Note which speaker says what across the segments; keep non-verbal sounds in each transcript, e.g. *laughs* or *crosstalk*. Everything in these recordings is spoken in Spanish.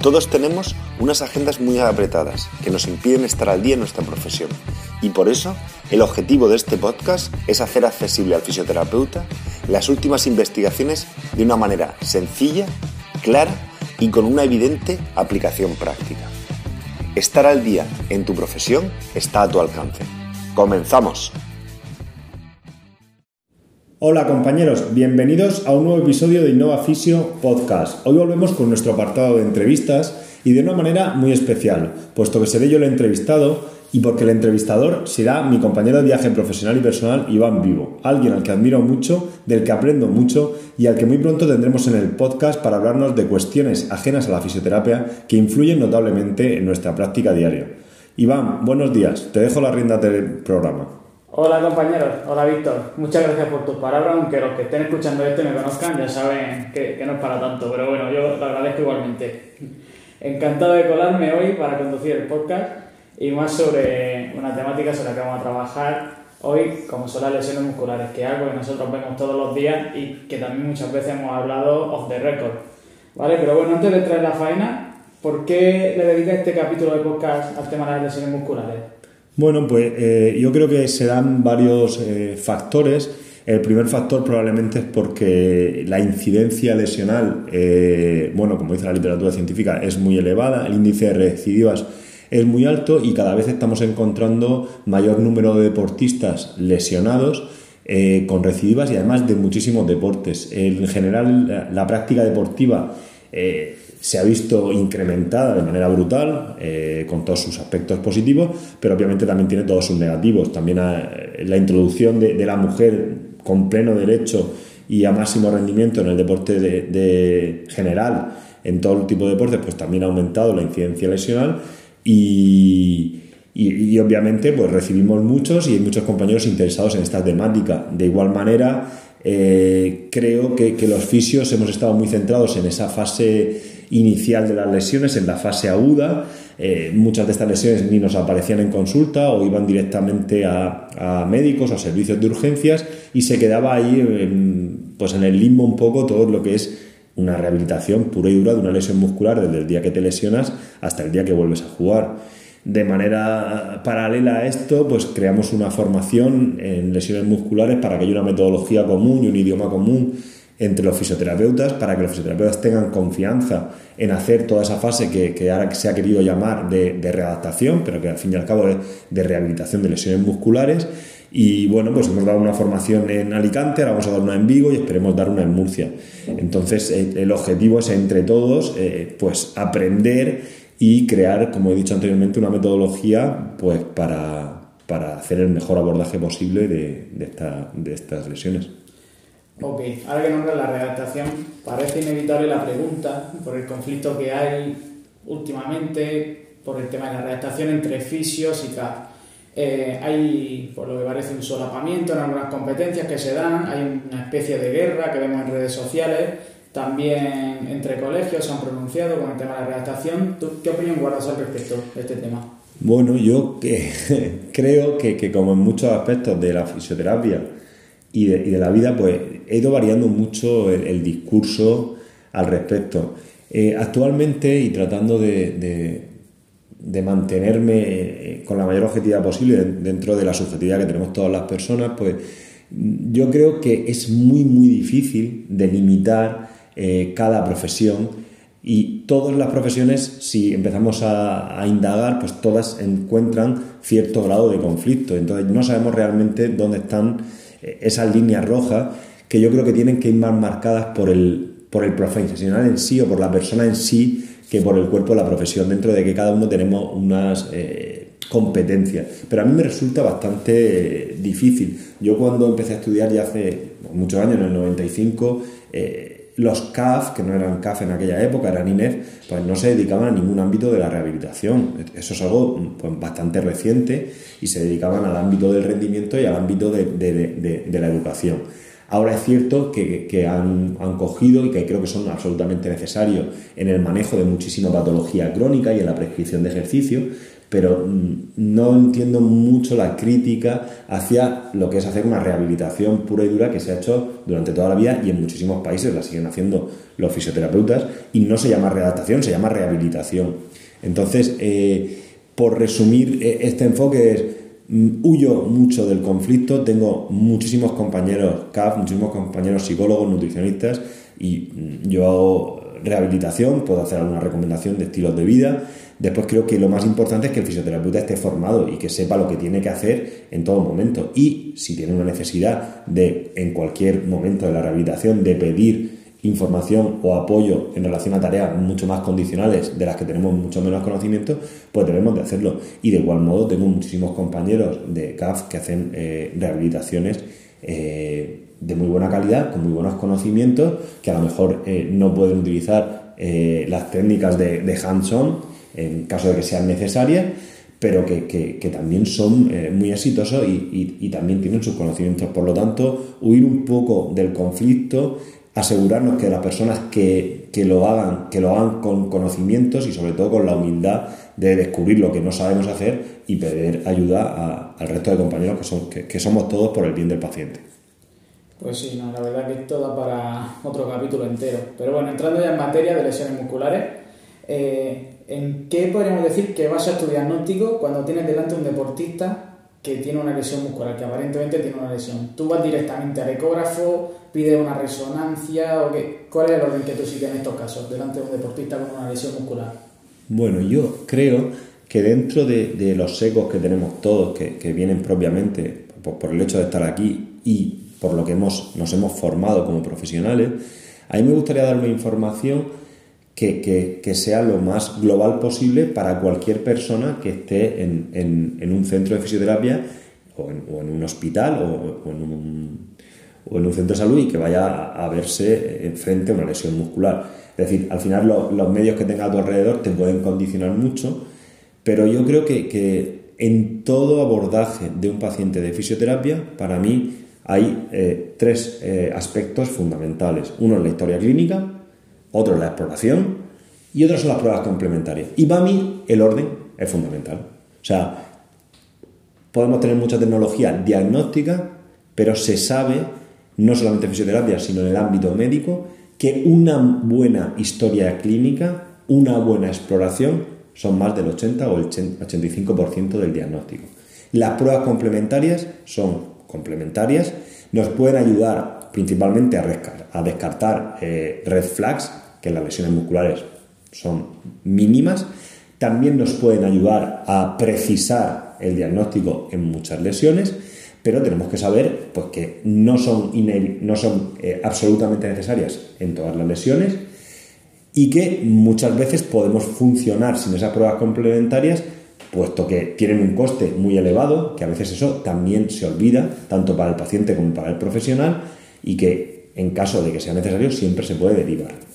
Speaker 1: Todos tenemos unas agendas muy apretadas que nos impiden estar al día en nuestra profesión y por eso el objetivo de este podcast es hacer accesible al fisioterapeuta las últimas investigaciones de una manera sencilla, clara y con una evidente aplicación práctica. Estar al día en tu profesión está a tu alcance. ¡Comenzamos!
Speaker 2: Hola compañeros, bienvenidos a un nuevo episodio de Innova Fisio Podcast. Hoy volvemos con nuestro apartado de entrevistas y de una manera muy especial, puesto que seré yo el entrevistado y porque el entrevistador será mi compañero de viaje profesional y personal Iván Vivo, alguien al que admiro mucho, del que aprendo mucho y al que muy pronto tendremos en el podcast para hablarnos de cuestiones ajenas a la fisioterapia que influyen notablemente en nuestra práctica diaria. Iván, buenos días, te dejo la rienda del programa.
Speaker 3: Hola compañeros, hola Víctor, muchas gracias por tus palabras, aunque los que estén escuchando esto y me conozcan ya saben que, no es para tanto, pero bueno, yo lo agradezco igualmente. Encantado de colarme hoy para conducir el podcast y más sobre una temática sobre la que vamos a trabajar hoy, como son las lesiones musculares, que es algo que nosotros vemos todos los días y que también muchas veces hemos hablado off the record. ¿Vale? Pero bueno, antes de traer la faena, ¿por qué le dedicas este capítulo de podcast al tema de las lesiones musculares?
Speaker 2: Bueno, pues eh, yo creo que se dan varios eh, factores. El primer factor probablemente es porque la incidencia lesional, eh, bueno, como dice la literatura científica, es muy elevada, el índice de recidivas es muy alto y cada vez estamos encontrando mayor número de deportistas lesionados con recidivas y además de muchísimos deportes. En general, la, práctica deportiva se ha visto incrementada de manera brutal, eh, con todos sus aspectos positivos, pero obviamente también tiene todos sus negativos. También eh, la introducción de, la mujer con pleno derecho y a máximo rendimiento en el deporte de, general, en todo tipo de deportes, pues también ha aumentado la incidencia lesional y, obviamente pues recibimos muchos y hay muchos compañeros interesados en esta temática. De igual manera, eh, creo que, que, los fisios hemos estado muy centrados en esa fase inicial de las lesiones, en la fase aguda. Eh, muchas de estas lesiones ni nos aparecían en consulta o iban directamente a, médicos o servicios de urgencias y se quedaba ahí en, pues en el limbo un poco todo lo que es una rehabilitación pura y dura de una lesión muscular desde el día que te lesionas hasta el día que vuelves a jugar. De manera paralela a esto, pues creamos una formación en lesiones musculares para que haya una metodología común y un idioma común entre los fisioterapeutas para que los fisioterapeutas tengan confianza en hacer toda esa fase que, ahora se ha querido llamar de, de, readaptación, pero que al fin y al cabo es de rehabilitación de lesiones musculares. Y bueno, pues hemos dado una formación en Alicante, ahora vamos a dar una en Vigo y esperemos dar una en Murcia. Entonces, el, objetivo es entre todos, eh, pues aprender y crear, como he dicho anteriormente, una metodología pues para, hacer el mejor abordaje posible de, de estas lesiones.
Speaker 3: Ok, ahora que nombras la redactación, parece inevitable la pregunta por el conflicto que hay últimamente por el tema de la redactación entre fisios y CAP. Eh, hay, por lo que parece, un solapamiento en algunas competencias que se dan, hay una especie de guerra que vemos en redes sociales, también entre colegios se han pronunciado con el tema de la redactación. ¿Qué opinión guardas al respecto de este tema?
Speaker 2: Bueno, yo que, *laughs* creo que, que como en muchos aspectos de la fisioterapia, y de, la vida, pues he ido variando mucho el, discurso al respecto. Eh, actualmente, y tratando de, de, mantenerme eh, con la mayor objetividad posible dentro de la subjetividad que tenemos todas las personas, pues yo creo que es muy, muy difícil delimitar eh, cada profesión y todas las profesiones, si empezamos a, indagar, pues todas encuentran cierto grado de conflicto. Entonces no sabemos realmente dónde están esas líneas rojas que yo creo que tienen que ir más marcadas por el, por el profesional en sí o por la persona en sí que por el cuerpo de la profesión, dentro de que cada uno tenemos unas eh, competencias. Pero a mí me resulta bastante eh, difícil. Yo cuando empecé a estudiar ya hace muchos años, en el 95, eh, los CAF, que no eran CAF en aquella época, eran INEF, pues no se dedicaban a ningún ámbito de la rehabilitación. Eso es algo pues, bastante reciente y se dedicaban al ámbito del rendimiento y al ámbito de, la educación. Ahora es cierto que, han, han, cogido y que creo que son absolutamente necesarios en el manejo de muchísima patología crónica y en la prescripción de ejercicio, pero mm, no entiendo mucho la crítica hacia lo que es hacer una rehabilitación pura y dura que se ha hecho durante toda la vida y en muchísimos países la siguen haciendo los fisioterapeutas y no se llama readaptación, se llama rehabilitación. Entonces, eh, por resumir, eh, este enfoque es mm, huyo mucho del conflicto, tengo muchísimos compañeros CAF, muchísimos compañeros psicólogos, nutricionistas y mm, yo hago rehabilitación, puedo hacer alguna recomendación de estilos de vida, Después creo que lo más importante es que el fisioterapeuta esté formado y que sepa lo que tiene que hacer en todo momento. Y si tiene una necesidad de, en cualquier momento de la rehabilitación, de pedir información o apoyo en relación a tareas mucho más condicionales de las que tenemos mucho menos conocimiento, pues debemos de hacerlo. Y de igual modo tengo muchísimos compañeros de CAF que hacen eh, rehabilitaciones eh, de muy buena calidad, con muy buenos conocimientos, que a lo mejor eh, no pueden utilizar las técnicas de, de en caso de que sean necesarias, pero que, también son eh, muy exitosos y, también tienen sus conocimientos. Por lo tanto, huir un poco del conflicto, asegurarnos que las personas que, lo hagan, que lo hagan con conocimientos y sobre todo con la humildad de descubrir lo que no sabemos hacer y pedir ayuda al resto de compañeros que, son, que, somos todos por el bien del paciente.
Speaker 3: Pues sí, la verdad que esto da para otro capítulo entero. Pero bueno, entrando ya en materia de lesiones musculares, eh, ¿En qué podríamos decir que vas a tu diagnóstico cuando tienes delante un deportista que tiene una lesión muscular, que aparentemente tiene una lesión? ¿Tú vas directamente al ecógrafo, pides una resonancia o qué? ¿Cuál es el orden que tú sigues en estos casos delante de un deportista con una lesión muscular?
Speaker 2: Bueno, yo creo que dentro de, los secos que tenemos todos, que, vienen propiamente por, por, el hecho de estar aquí y por lo que hemos, nos hemos formado como profesionales, a mí me gustaría dar una información que, sea lo más global posible para cualquier persona que esté en, un centro de fisioterapia o en, un hospital o, en un, centro de salud y que vaya a verse frente a una lesión muscular. Es decir, al final los medios que tengas a tu alrededor te pueden condicionar mucho, pero yo creo que, en todo abordaje de un paciente de fisioterapia, para mí hay eh, tres eh, aspectos fundamentales. Uno es la historia clínica, otro es la exploración y otro son las pruebas complementarias. Y para mí el orden es fundamental. O sea, podemos tener mucha tecnología diagnóstica, pero se sabe, no solamente en fisioterapia, sino en el ámbito médico, que una buena historia clínica, una buena exploración, son más del 80 o el 85% del diagnóstico. Las pruebas complementarias son complementarias, nos pueden ayudar principalmente a, descartar eh, red flags, que las lesiones musculares son mínimas, también nos pueden ayudar a precisar el diagnóstico en muchas lesiones, pero tenemos que saber pues, que no son, no son eh, absolutamente necesarias en todas las lesiones y que muchas veces podemos funcionar sin esas pruebas complementarias, puesto que tienen un coste muy elevado, que a veces eso también se olvida, tanto para el paciente como para el profesional, y que en caso de que sea necesario siempre se puede derivar.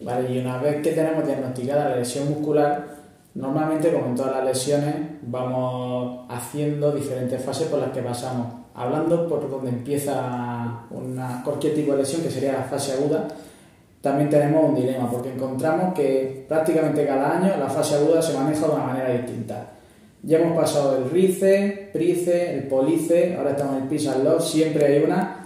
Speaker 3: Vale, y una vez que tenemos diagnosticada la lesión muscular, normalmente, como en todas las lesiones, vamos haciendo diferentes fases por las que pasamos. Hablando por donde empieza una, cualquier tipo de lesión, que sería la fase aguda, también tenemos un dilema, porque encontramos que prácticamente cada año la fase aguda se maneja de una manera distinta. Ya hemos pasado el RICE, PRICE, el POLICE, ahora estamos en el PISA siempre hay una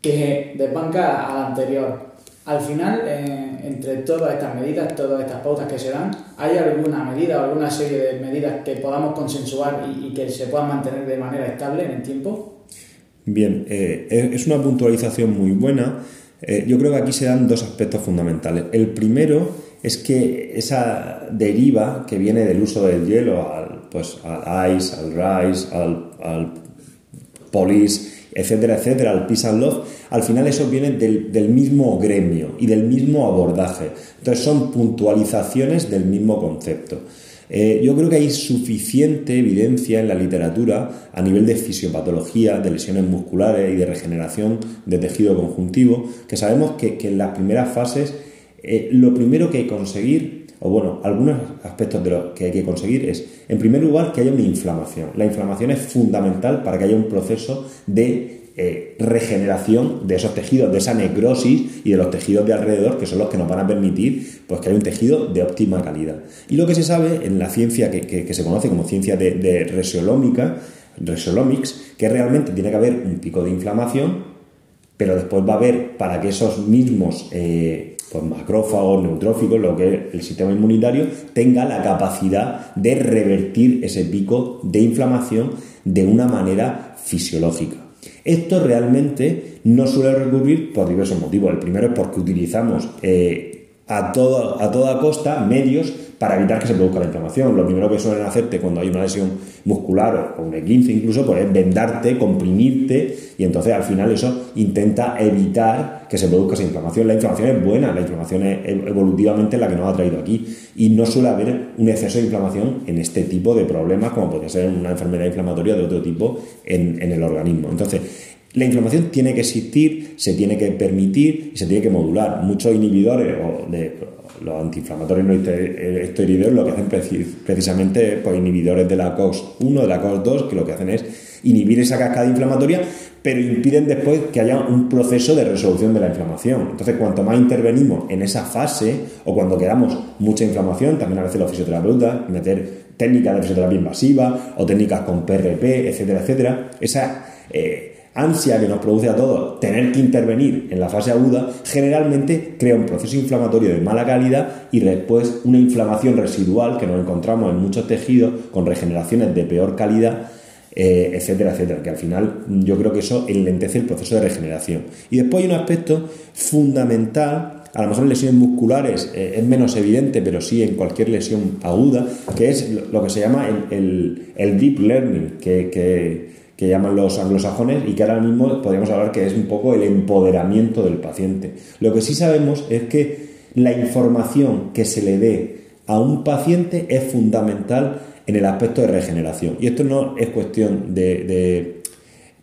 Speaker 3: que desbanca a la anterior. Al final, eh, entre todas estas medidas, todas estas pautas que se dan, ¿hay alguna medida o alguna serie de medidas que podamos consensuar y, que se puedan mantener de manera estable en el tiempo?
Speaker 2: Bien, eh, es una puntualización muy buena. Eh, yo creo que aquí se dan dos aspectos fundamentales. El primero es que esa deriva que viene del uso del hielo al, pues, al ice, al rise, al, al police, etcétera, etcétera, al peace and love, al final eso viene del, mismo gremio y del mismo abordaje. Entonces son puntualizaciones del mismo concepto. Eh, yo creo que hay suficiente evidencia en la literatura a nivel de fisiopatología, de lesiones musculares y de regeneración de tejido conjuntivo, que sabemos que, en las primeras fases eh, lo primero que hay que conseguir, o bueno, algunos aspectos de lo que hay que conseguir es, en primer lugar, que haya una inflamación. La inflamación es fundamental para que haya un proceso de eh, regeneración de esos tejidos, de esa necrosis y de los tejidos de alrededor, que son los que nos van a permitir pues, que haya un tejido de óptima calidad. Y lo que se sabe en la ciencia que, se conoce como ciencia de, de resolómica, resolomics, que realmente tiene que haber un pico de inflamación, pero después va a haber para que esos mismos eh, pues macrófagos, neutróficos, lo que es el sistema inmunitario, tenga la capacidad de revertir ese pico de inflamación de una manera fisiológica. Esto realmente no suele recurrir por diversos motivos. El primero es porque utilizamos eh, a, a toda costa medios para evitar que se produzca la inflamación. Lo primero que suelen hacerte cuando hay una lesión muscular o un E15 incluso, pues es vendarte, comprimirte y entonces al final eso intenta evitar que se produzca esa inflamación. La inflamación es buena, la inflamación es evolutivamente la que nos ha traído aquí y no suele haber un exceso de inflamación en este tipo de problemas como podría ser una enfermedad inflamatoria de otro tipo en, en el organismo. Entonces, la inflamación tiene que existir, se tiene que permitir y se tiene que modular. Muchos inhibidores o de los antiinflamatorios no esteroideos lo que hacen precisamente pues, inhibidores de la COX-1, de la COX-2, que lo que hacen es inhibir esa cascada inflamatoria, pero impiden después que haya un proceso de resolución de la inflamación. Entonces, cuanto más intervenimos en esa fase, o cuando quedamos mucha inflamación, también a veces los fisioterapeutas, meter técnicas de fisioterapia invasiva o técnicas con PRP, etcétera, etcétera, esa... Eh, ansia que nos produce a todos tener que intervenir en la fase aguda, generalmente crea un proceso inflamatorio de mala calidad y después una inflamación residual que nos encontramos en muchos tejidos con regeneraciones de peor calidad. Eh, etcétera, etcétera, que al final yo creo que eso enlentece el proceso de regeneración. Y después hay un aspecto fundamental a lo mejor en lesiones musculares eh, es menos evidente, pero sí en cualquier lesión aguda, que es lo que se llama el, deep learning, que, que llaman los anglosajones y que ahora mismo podríamos hablar que es un poco el empoderamiento del paciente. Lo que sí sabemos es que la información que se le dé a un paciente es fundamental en el aspecto de regeneración. Y esto no es cuestión de,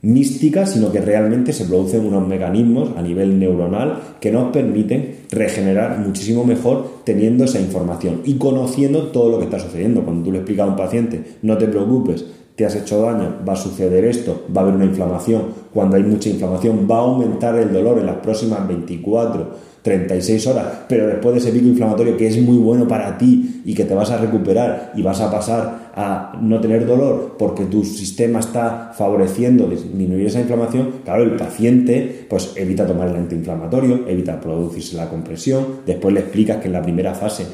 Speaker 2: mística, sino que realmente se producen unos mecanismos a nivel neuronal que nos permiten regenerar muchísimo mejor teniendo esa información y conociendo todo lo que está sucediendo. Cuando tú le explicas a un paciente, no te preocupes, te has hecho daño, va a suceder esto, va a haber una inflamación. Cuando hay mucha inflamación, va a aumentar el dolor en las próximas 24, 36 horas, pero después de ese pico inflamatorio que es muy bueno para ti y que te vas a recuperar y vas a pasar a no tener dolor porque tu sistema está favoreciendo disminuir esa inflamación, claro, el paciente pues evita tomar el antiinflamatorio, evita producirse la compresión, después le explicas que en la primera fase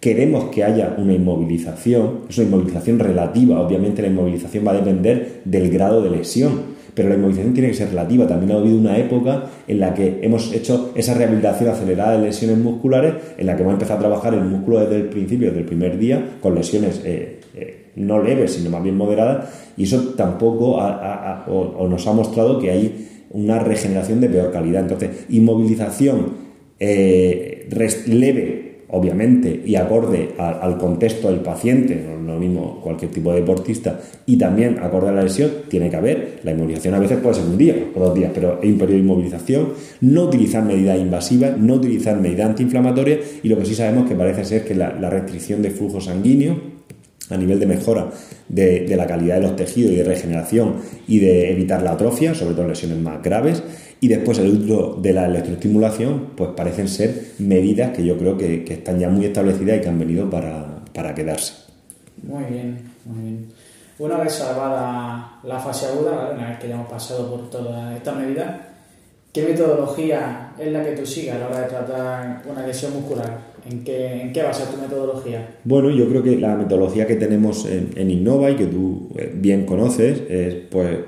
Speaker 2: Queremos que haya una inmovilización, es una inmovilización relativa, obviamente la inmovilización va a depender del grado de lesión, pero la inmovilización tiene que ser relativa. También ha habido una época en la que hemos hecho esa rehabilitación acelerada de lesiones musculares, en la que hemos empezado a trabajar el músculo desde el principio, desde el primer día, con lesiones eh, eh, no leves, sino más bien moderadas, y eso tampoco nos ha mostrado que hay una regeneración de peor calidad. Entonces, inmovilización eh, leve obviamente, y acorde al, contexto del paciente, no lo mismo cualquier tipo de deportista, y también acorde a la lesión, tiene que haber. La inmovilización a veces puede ser un día o dos días, pero hay un periodo de inmovilización, no utilizar medidas invasivas, no utilizar medidas antiinflamatorias, y lo que sí sabemos que parece ser que la, restricción de flujo sanguíneo a nivel de mejora de, de, la calidad de los tejidos y de regeneración y de evitar la atrofia, sobre todo en lesiones más graves, y después el uso de la electroestimulación, pues parecen ser medidas que yo creo que, están ya muy establecidas y que han venido para, quedarse.
Speaker 3: Muy bien, muy bien. Una vez salvada la fase aguda, una vez que ya hemos pasado por todas estas medidas, ¿qué metodología es la que tú sigas a la hora de tratar una lesión muscular? ¿En qué, en qué basa tu metodología?
Speaker 2: Bueno, yo creo que la metodología que tenemos en, en Innova y que tú eh, bien conoces es pues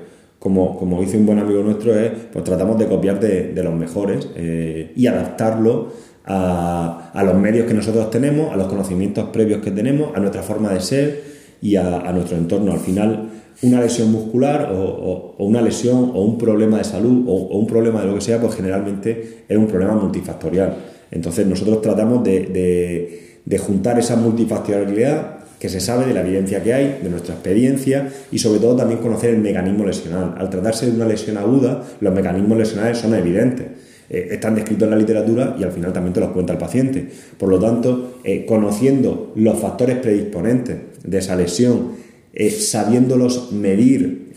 Speaker 2: como, como dice un buen amigo nuestro, es, pues tratamos de copiar de, los mejores eh, y adaptarlo a, los medios que nosotros tenemos, a los conocimientos previos que tenemos, a nuestra forma de ser y a, nuestro entorno. Al final, una lesión muscular o, una lesión o un problema de salud o, un problema de lo que sea, pues generalmente es un problema multifactorial. Entonces nosotros tratamos de, de juntar esa multifactorialidad que se sabe de la evidencia que hay, de nuestra experiencia y sobre todo también conocer el mecanismo lesional. Al tratarse de una lesión aguda, los mecanismos lesionales son evidentes. Eh, están descritos en la literatura y al final también te los cuenta el paciente. Por lo tanto, eh, conociendo los factores predisponentes de esa lesión, eh, sabiéndolos medir,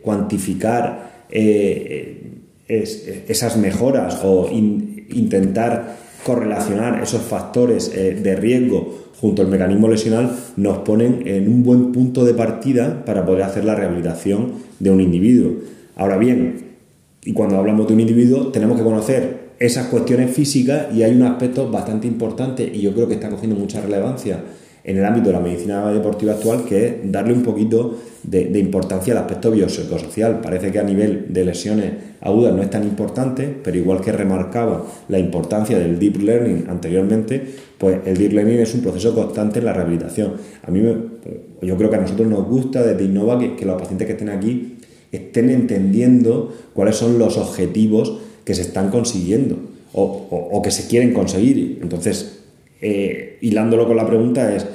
Speaker 2: cuantificar esas mejoras o intentar correlacionar esos factores de riesgo junto al mecanismo lesional nos ponen en un buen punto de partida para poder hacer la rehabilitación de un individuo. Ahora bien, y cuando hablamos de un individuo tenemos que conocer esas cuestiones físicas y hay un aspecto bastante importante y yo creo que está cogiendo mucha relevancia en el ámbito de la medicina deportiva actual, que es darle un poquito de, importancia al aspecto biopsicosocial. Parece que a nivel de lesiones agudas no es tan importante, pero igual que remarcaba la importancia del deep learning anteriormente, pues el deep learning es un proceso constante en la rehabilitación. A mí, yo creo que a nosotros nos gusta desde Innova que, los pacientes que estén aquí estén entendiendo cuáles son los objetivos que se están consiguiendo o, que se quieren conseguir. Entonces, eh, hilándolo con la pregunta es,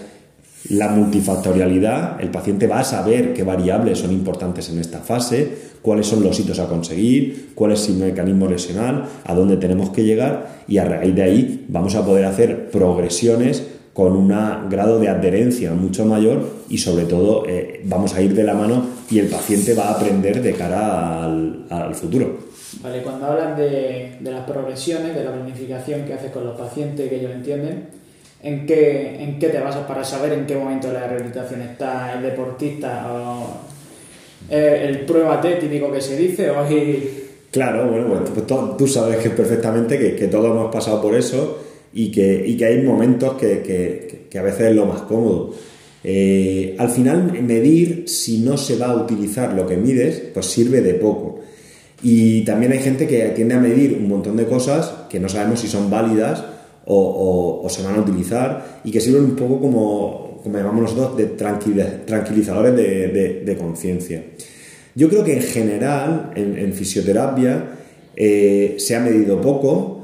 Speaker 2: la multifactorialidad, el paciente va a saber qué variables son importantes en esta fase, cuáles son los hitos a conseguir, cuál es el mecanismo lesional, a dónde tenemos que llegar y a raíz de ahí vamos a poder hacer progresiones con un grado de adherencia mucho mayor y sobre todo eh, vamos a ir de la mano y el paciente va a aprender de cara al, futuro.
Speaker 3: Vale, cuando hablas de, las progresiones, de la planificación que haces con los pacientes, que ellos entienden, ¿en qué, ¿en qué te basas para saber en qué momento de la rehabilitación está el deportista o el, pruébate típico que se dice o
Speaker 2: Claro, bueno, pues tú sabes que perfectamente que, que todos hemos pasado por eso y que, y que hay momentos que, que, que, a veces es lo más cómodo. Eh, al final, medir, si no se va a utilizar lo que mides, pues sirve de poco. Y también hay gente que tiende a medir un montón de cosas que no sabemos si son válidas o, o, se van a utilizar y que sirven un poco como, como llamamos nosotros, de tranquilizadores de, de, conciencia. Yo creo que en general, en, en fisioterapia, eh, se ha medido poco,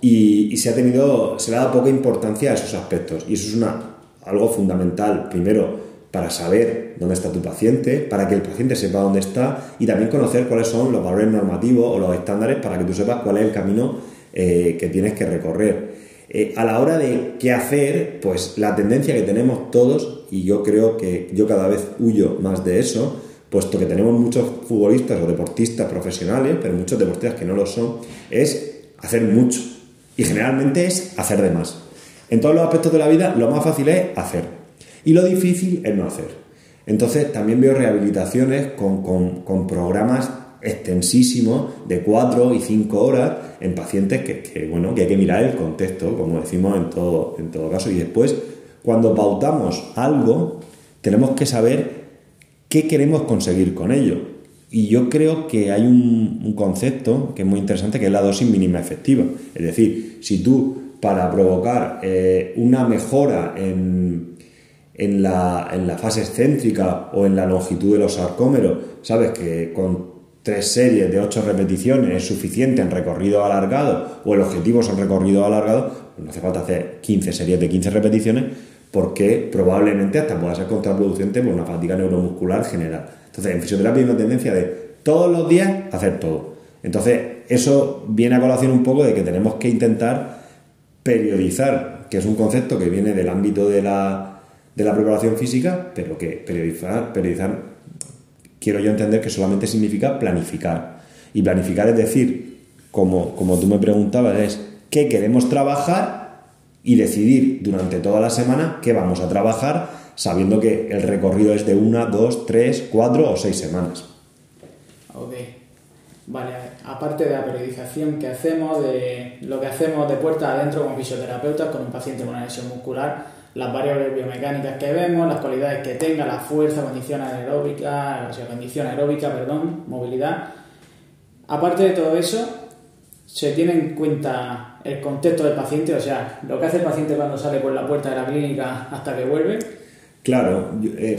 Speaker 2: y, se ha tenido, se le ha dado poca importancia a esos aspectos y eso es una, algo fundamental, primero para saber dónde está tu paciente, para que el paciente sepa dónde está y también conocer cuáles son los valores normativos o los estándares para que tú sepas cuál es el camino eh, que tienes que recorrer. Eh, a la hora de qué hacer, pues la tendencia que tenemos todos, y yo creo que yo cada vez huyo más de eso, puesto que tenemos muchos futbolistas o deportistas profesionales, pero muchos deportistas que no lo son, es hacer mucho. Y generalmente es hacer de más. En todos los aspectos de la vida lo más fácil es hacer. Y lo difícil es no hacer. Entonces también veo rehabilitaciones con, programas extensísimos de 4 y 5 horas en pacientes que, bueno, que hay que mirar el contexto, como decimos en todo, en todo caso. Y después, cuando pautamos algo, tenemos que saber qué queremos conseguir con ello. Y yo creo que hay un, concepto que es muy interesante que es la dosis mínima efectiva. Es decir, si tú para provocar eh, una mejora en, en, la, en, la, fase excéntrica o en la longitud de los sarcómeros, sabes que con tres series de ocho repeticiones es suficiente en recorrido alargado o el objetivo es el recorrido alargado, pues no hace falta hacer 15 series de 15 repeticiones porque probablemente hasta pueda ser contraproducente por una fatiga neuromuscular general. Entonces, en fisioterapia hay una tendencia de todos los días hacer todo. Entonces, eso viene a colación un poco de que tenemos que intentar periodizar, que es un concepto que viene del ámbito de la, de la preparación física, pero que periodizar, periodizar, quiero yo entender que solamente significa planificar. Y planificar es decir, como, como tú me preguntabas, es qué queremos trabajar y decidir durante toda la semana qué vamos a trabajar sabiendo que el recorrido es de una, dos, tres, cuatro o seis semanas.
Speaker 3: Ok. Vale, aparte de la periodización que hacemos, de lo que hacemos de puerta adentro como fisioterapeutas con un paciente con una muscular, las variables biomecánicas que vemos, las cualidades que tenga, la fuerza, condición aeróbica, o sea, condición aeróbica, perdón, movilidad. Aparte de todo eso, se tiene en cuenta el contexto del paciente, o sea, lo que hace el paciente cuando sale por la puerta de la clínica hasta que vuelve,
Speaker 2: Claro, eh,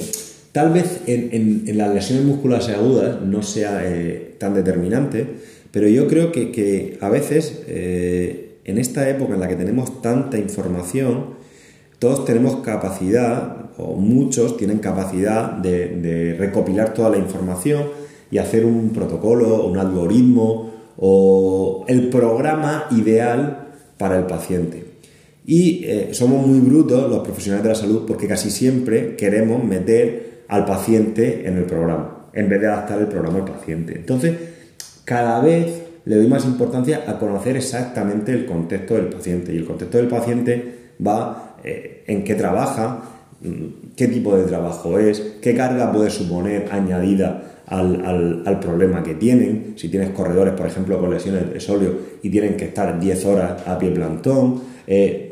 Speaker 2: tal vez en, las lesiones musculares agudas no sea eh, tan determinante, pero yo creo que, a veces eh, en esta época en la que tenemos tanta información, todos tenemos capacidad, o muchos tienen capacidad de, recopilar toda la información y hacer un protocolo, un algoritmo o el programa ideal para el paciente. Y eh, somos muy brutos los profesionales de la salud porque casi siempre queremos meter al paciente en el programa, en vez de adaptar el programa al paciente. Entonces, cada vez le doy más importancia a conocer exactamente el contexto del paciente. Y el contexto del paciente va eh, en qué trabaja, mm, qué tipo de trabajo es, qué carga puede suponer añadida al, problema que tienen. Si tienes corredores, por ejemplo, con lesiones de solio y tienen que estar 10 horas a pie plantón, eh,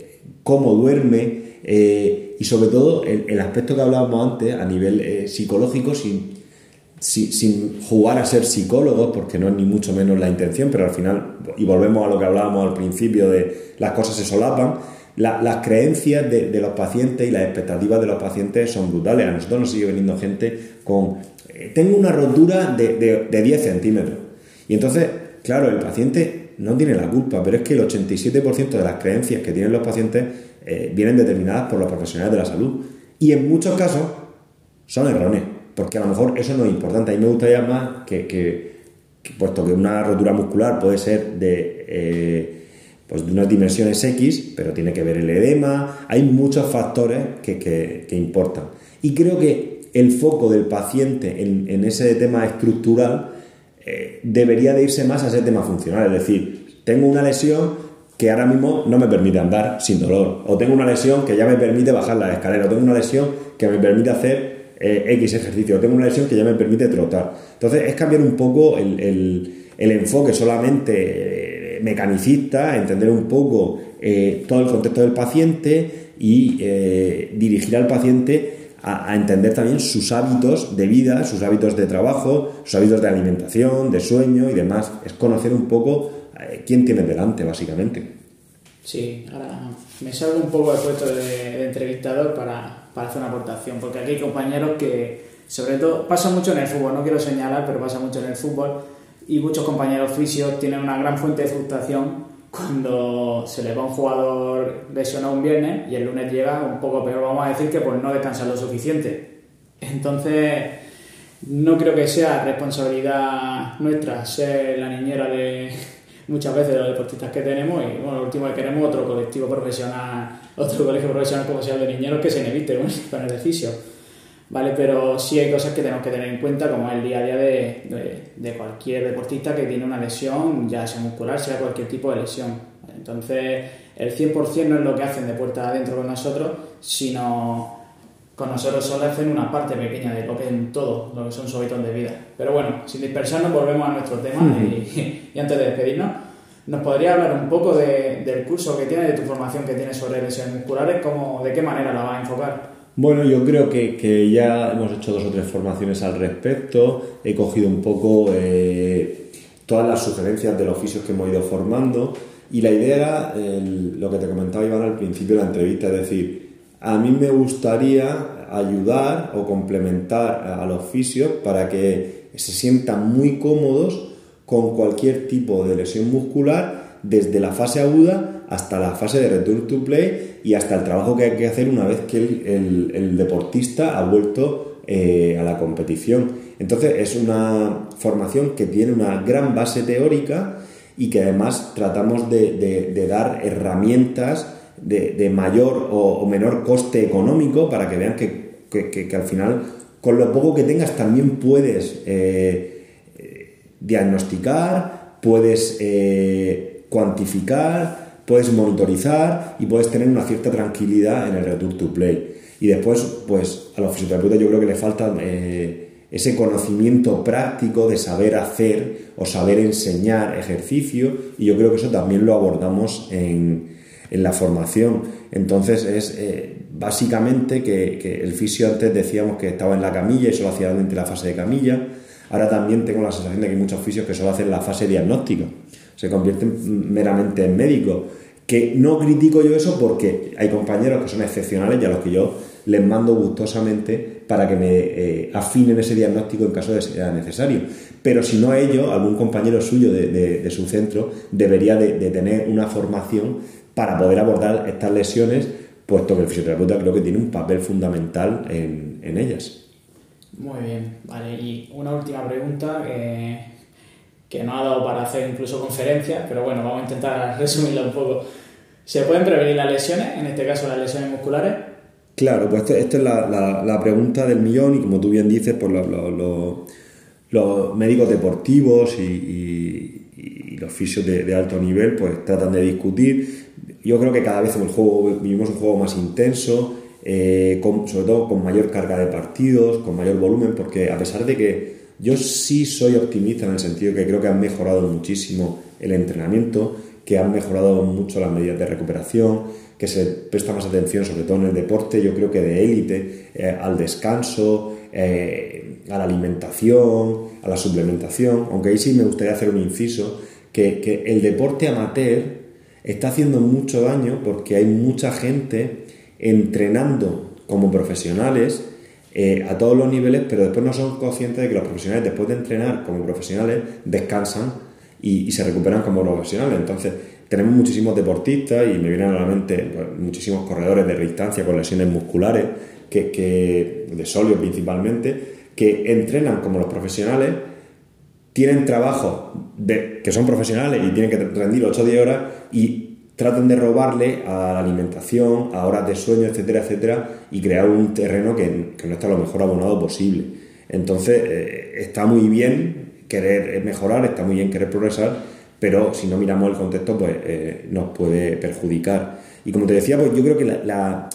Speaker 2: cómo duerme eh, y sobre todo el, aspecto que hablábamos antes a nivel psicológico, sin, sin, jugar a ser psicólogos, porque no es ni mucho menos la intención, pero al final, y volvemos a lo que hablábamos al principio de las cosas se solapan, las creencias de, los pacientes y las expectativas de los pacientes son brutales. A nosotros nos sigue veniendo gente con, eh, tengo una rotura de, 10 centímetros. Y entonces, claro, el paciente no tiene la culpa, pero es que el 87% de las creencias que tienen los pacientes eh, vienen determinadas por los profesionales de la salud. Y en muchos casos son erróneos, porque a lo mejor eso no es importante. A mí me gustaría más que, puesto que una rotura muscular puede ser de... Eh, pues de unas dimensiones X, pero tiene que ver el edema, hay muchos factores que, importan. Y creo que el foco del paciente en, ese tema estructural eh, debería de irse más a ese tema funcional, es decir, tengo una lesión que ahora mismo no me permite andar sin dolor, o tengo una lesión que ya me permite bajar la escalera, o tengo una lesión que me permite hacer eh, X ejercicio, o tengo una lesión que ya me permite trotar. Entonces es cambiar un poco el, el enfoque solamente mecanicista, entender un poco eh, todo el contexto del paciente y eh, dirigir al paciente a, entender también sus hábitos de vida, sus hábitos de trabajo, sus hábitos de alimentación, de sueño y demás. Es conocer un poco eh, quién tiene delante, básicamente.
Speaker 3: Sí, ahora me salgo un poco del puesto de, entrevistador para, para, hacer una aportación, porque aquí hay compañeros que, sobre todo, pasa mucho en el fútbol, no quiero señalar, pero pasa mucho en el fútbol, y muchos compañeros fisios tienen una gran fuente de frustración cuando se le va un jugador lesionado un viernes y el lunes llega un poco peor, vamos a decir que por no descansar lo suficiente. Entonces, no creo que sea responsabilidad nuestra ser la niñera de *laughs* muchas veces de los deportistas que tenemos y bueno, lo último que queremos otro colectivo profesional, otro colegio profesional como sea de niñeros que se inevite *laughs* con el fisio ¿vale? Pero sí hay cosas que tenemos que tener en cuenta, como el día a día de, de, cualquier deportista que tiene una lesión, ya sea muscular, sea cualquier tipo de lesión. Entonces, el 100% no es lo que hacen de puerta adentro con nosotros, sino con nosotros solo hacen una parte pequeña de lo que es todo, lo que son sus hábitos de vida. Pero bueno, sin dispersarnos, volvemos a nuestro tema y, *laughs* y, antes de despedirnos, ¿nos podría hablar un poco de, del curso que tienes, de tu formación que tienes sobre lesiones musculares, cómo, de qué manera la vas a enfocar?
Speaker 2: Bueno, yo creo que, ya hemos hecho dos o tres formaciones al respecto. He cogido un poco eh, todas las sugerencias de los oficios que hemos ido formando. Y la idea era lo que te comentaba Iván al principio de la entrevista, es decir, a mí me gustaría ayudar o complementar a los fisios para que se sientan muy cómodos con cualquier tipo de lesión muscular desde la fase aguda hasta la fase de return to play y hasta el trabajo que hay que hacer una vez que el, deportista ha vuelto eh, a la competición. Entonces es una formación que tiene una gran base teórica y que además tratamos de, dar herramientas de, mayor o, menor coste económico para que vean que, al final con lo poco que tengas también puedes eh, eh, diagnosticar, puedes cuantificar, puedes monitorizar y puedes tener una cierta tranquilidad en el return to play. Y después, pues a los fisioterapeutas yo creo que le falta eh, ese conocimiento práctico de saber hacer o saber enseñar ejercicio y yo creo que eso también lo abordamos en, la formación. Entonces es eh, básicamente que, el fisio antes decíamos que estaba en la camilla y solo hacía la fase de camilla. Ahora también tengo la sensación de que hay muchos fisios que solo hacen la fase diagnóstica se convierten meramente en médicos. Que no critico yo eso porque hay compañeros que son excepcionales y a los que yo les mando gustosamente para que me eh, afinen ese diagnóstico en caso de sea necesario. Pero si no ellos, algún compañero suyo de, su centro debería de, tener una formación para poder abordar estas lesiones puesto que el fisioterapeuta creo que tiene un papel fundamental en, en ellas.
Speaker 3: Muy bien, vale. Y una última pregunta que, que no ha dado para hacer incluso conferencias, pero bueno, vamos a intentar *laughs* resumirla un poco. ¿Se pueden prevenir las lesiones, en este caso las lesiones musculares?
Speaker 2: Claro, pues esta es la, la, pregunta del millón y como tú bien dices, pues los, médicos deportivos y, y, los fisios de, alto nivel pues tratan de discutir. Yo creo que cada vez el juego vivimos un juego más intenso, eh, sobre todo con mayor carga de partidos, con mayor volumen, porque a pesar de que yo sí soy optimista en el sentido que creo que han mejorado muchísimo el entrenamiento, que han mejorado mucho las medidas de recuperación, que se presta más atención, sobre todo en el deporte, yo creo que de élite, eh, al descanso, eh, a la alimentación, a la suplementación, aunque ahí sí me gustaría hacer un inciso, que, que el deporte amateur está haciendo mucho daño porque hay mucha gente entrenando como profesionales eh, a todos los niveles, pero después no son conscientes de que los profesionales, después de entrenar como profesionales, descansan y, se recuperan como profesionales. Entonces, tenemos muchísimos deportistas y me vienen a la mente pues, muchísimos corredores de distancia con lesiones musculares, que, de solio principalmente, que entrenan como los profesionales, tienen trabajo de, que son profesionales y tienen que rendir 8 o 10 horas y tratan de robarle a la alimentación, a horas de sueño, etcétera, etcétera, y crear un terreno que, no está lo mejor abonado posible. Entonces, eh, está muy bien querer mejorar, está muy bien querer progresar, pero si no miramos el contexto, pues eh, nos puede perjudicar. Y como te decía, pues yo creo que la,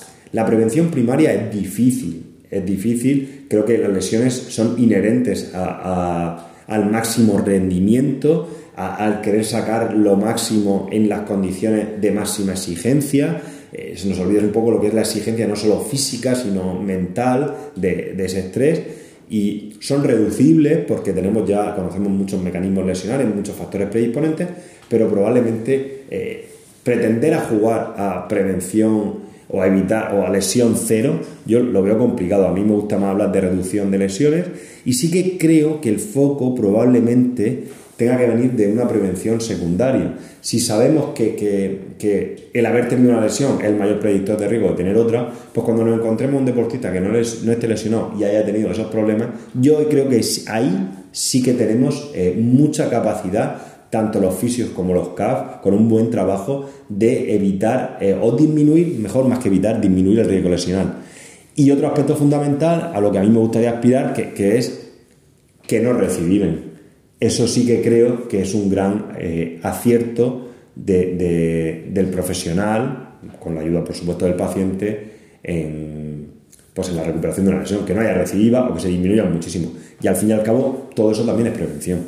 Speaker 2: prevención primaria es difícil, es difícil, creo que las lesiones son inherentes al máximo rendimiento, al querer sacar lo máximo en las condiciones de máxima exigencia. Eh, se nos olvida un poco lo que es la exigencia no solo física, sino mental de, ese estrés. Y son reducibles porque tenemos ya, conocemos muchos mecanismos lesionales, muchos factores predisponentes, pero probablemente eh, pretender a jugar a prevención o a evitar o a lesión cero, yo lo veo complicado. A mí me gusta más hablar de reducción de lesiones y sí que creo que el foco probablemente tenga que venir de una prevención secundaria. Si sabemos que, el haber tenido una lesión es el mayor predictor de riesgo de tener otra, pues cuando nos encontremos un deportista que no, no esté lesionado y haya tenido esos problemas, yo creo que ahí sí que tenemos eh, mucha capacidad tanto los fisios como los CAF, con un buen trabajo de evitar eh, o disminuir, mejor más que evitar, disminuir el riesgo lesional. Y otro aspecto fundamental a lo que a mí me gustaría aspirar, que, que es que no reciben eso sí que creo que es un gran eh, acierto del profesional, con la ayuda, por supuesto, del paciente, en, pues en la recuperación de una lesión, que no haya recidiva o que se disminuya muchísimo. Y al fin y al cabo, todo eso también es prevención.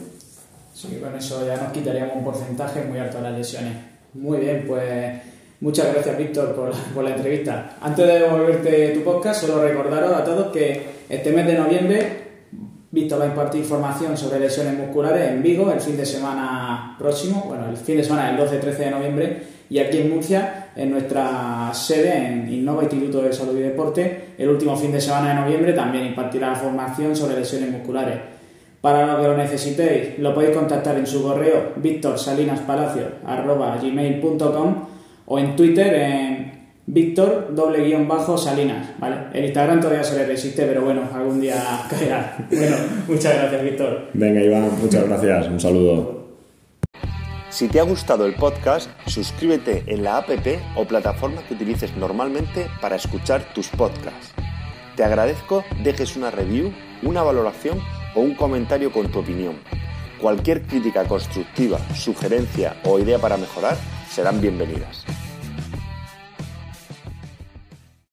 Speaker 3: Sí, con eso ya nos quitaríamos un porcentaje muy alto de las lesiones. Muy bien, pues muchas gracias, Víctor, por, por la entrevista. Antes de devolverte tu podcast, solo recordaros a todos que este mes de noviembre Víctor va a impartir formación sobre lesiones musculares en Vigo el fin de semana próximo, bueno, el fin de semana del 12-13 de noviembre, y aquí en Murcia, en nuestra sede, en Innova Instituto de Salud y Deporte, el último fin de semana de noviembre también impartirá formación sobre lesiones musculares. Para lo que lo necesitéis, lo podéis contactar en su correo victorsalinaspalacio.gmail.com o en Twitter en Víctor, doble guion bajo, Salinas, ¿vale? El Instagram todavía se le resiste, pero bueno, algún día *laughs* caerá. Bueno, muchas gracias, Víctor.
Speaker 2: Venga, Iván, muchas gracias. Un saludo.
Speaker 1: Si te ha gustado el podcast, suscríbete en la app o plataforma que utilices normalmente para escuchar tus podcasts. Te agradezco dejes una review, una valoración o un comentario con tu opinión. Cualquier crítica constructiva, sugerencia o idea para mejorar serán bienvenidas.